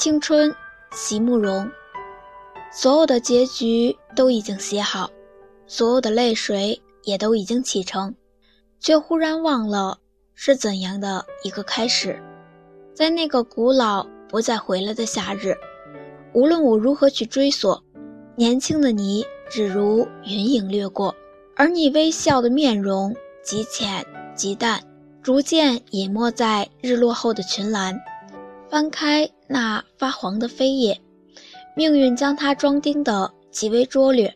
青春，席慕容。所有的结局都已经写好，所有的泪水也都已经启程，却忽然忘了是怎样的一个开始。在那个古老不再回来的夏日，无论我如何去追索，年轻的你只如云影掠过，而你微笑的面容极浅极淡，逐渐隐没在日落后的群岚。翻开那发黄的扉页。命运将它装订的极为拙劣，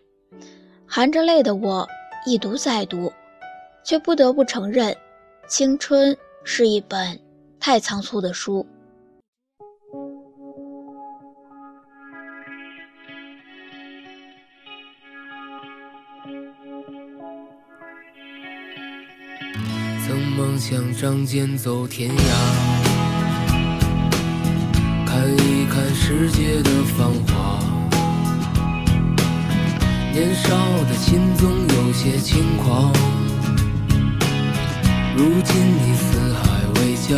含着泪的我一读再读，却不得不承认，青春是一本太仓促的书。曾梦想仗剑走天涯。世界的繁华，年少的心总有些轻狂。如今你四海为家，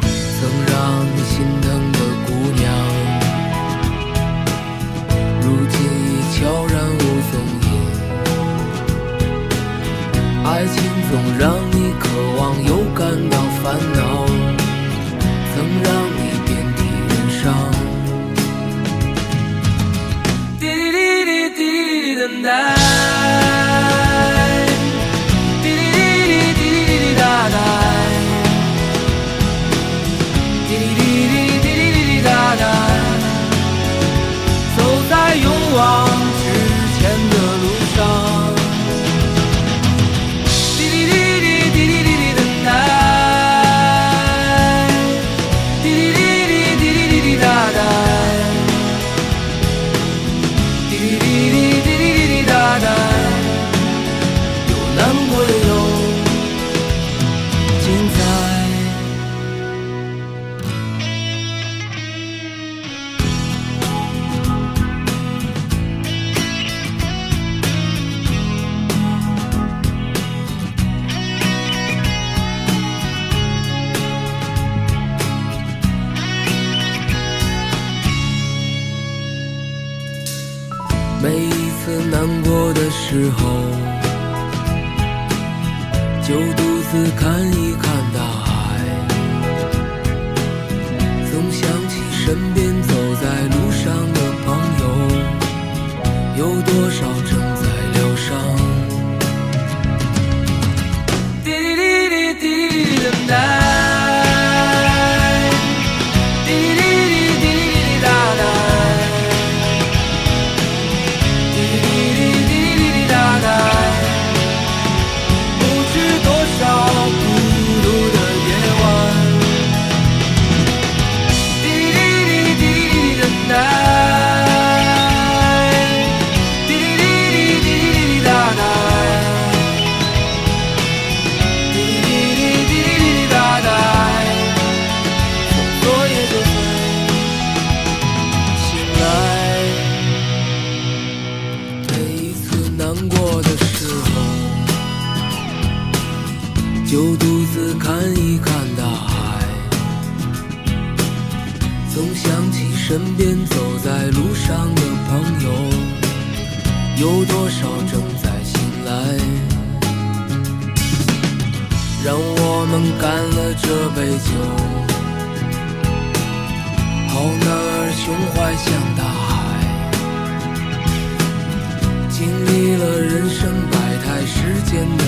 曾让你心疼的姑娘，如今已悄然无踪影。爱情总让你渴望又感到烦恼。能让你遍体鳞伤滴滴滴滴滴等待滴滴滴滴滴滴滴滴答答滴滴滴滴每一次难过的时候，就独自看一看大海，总想起身边走在路上的朋友，有多少正在疗伤。滴滴滴滴滴滴等待。就独自看一看大海，总想起身边走在路上的朋友，有多少正在醒来？让我们干了这杯酒，好男儿胸怀像大海，经历了人生百态世间的。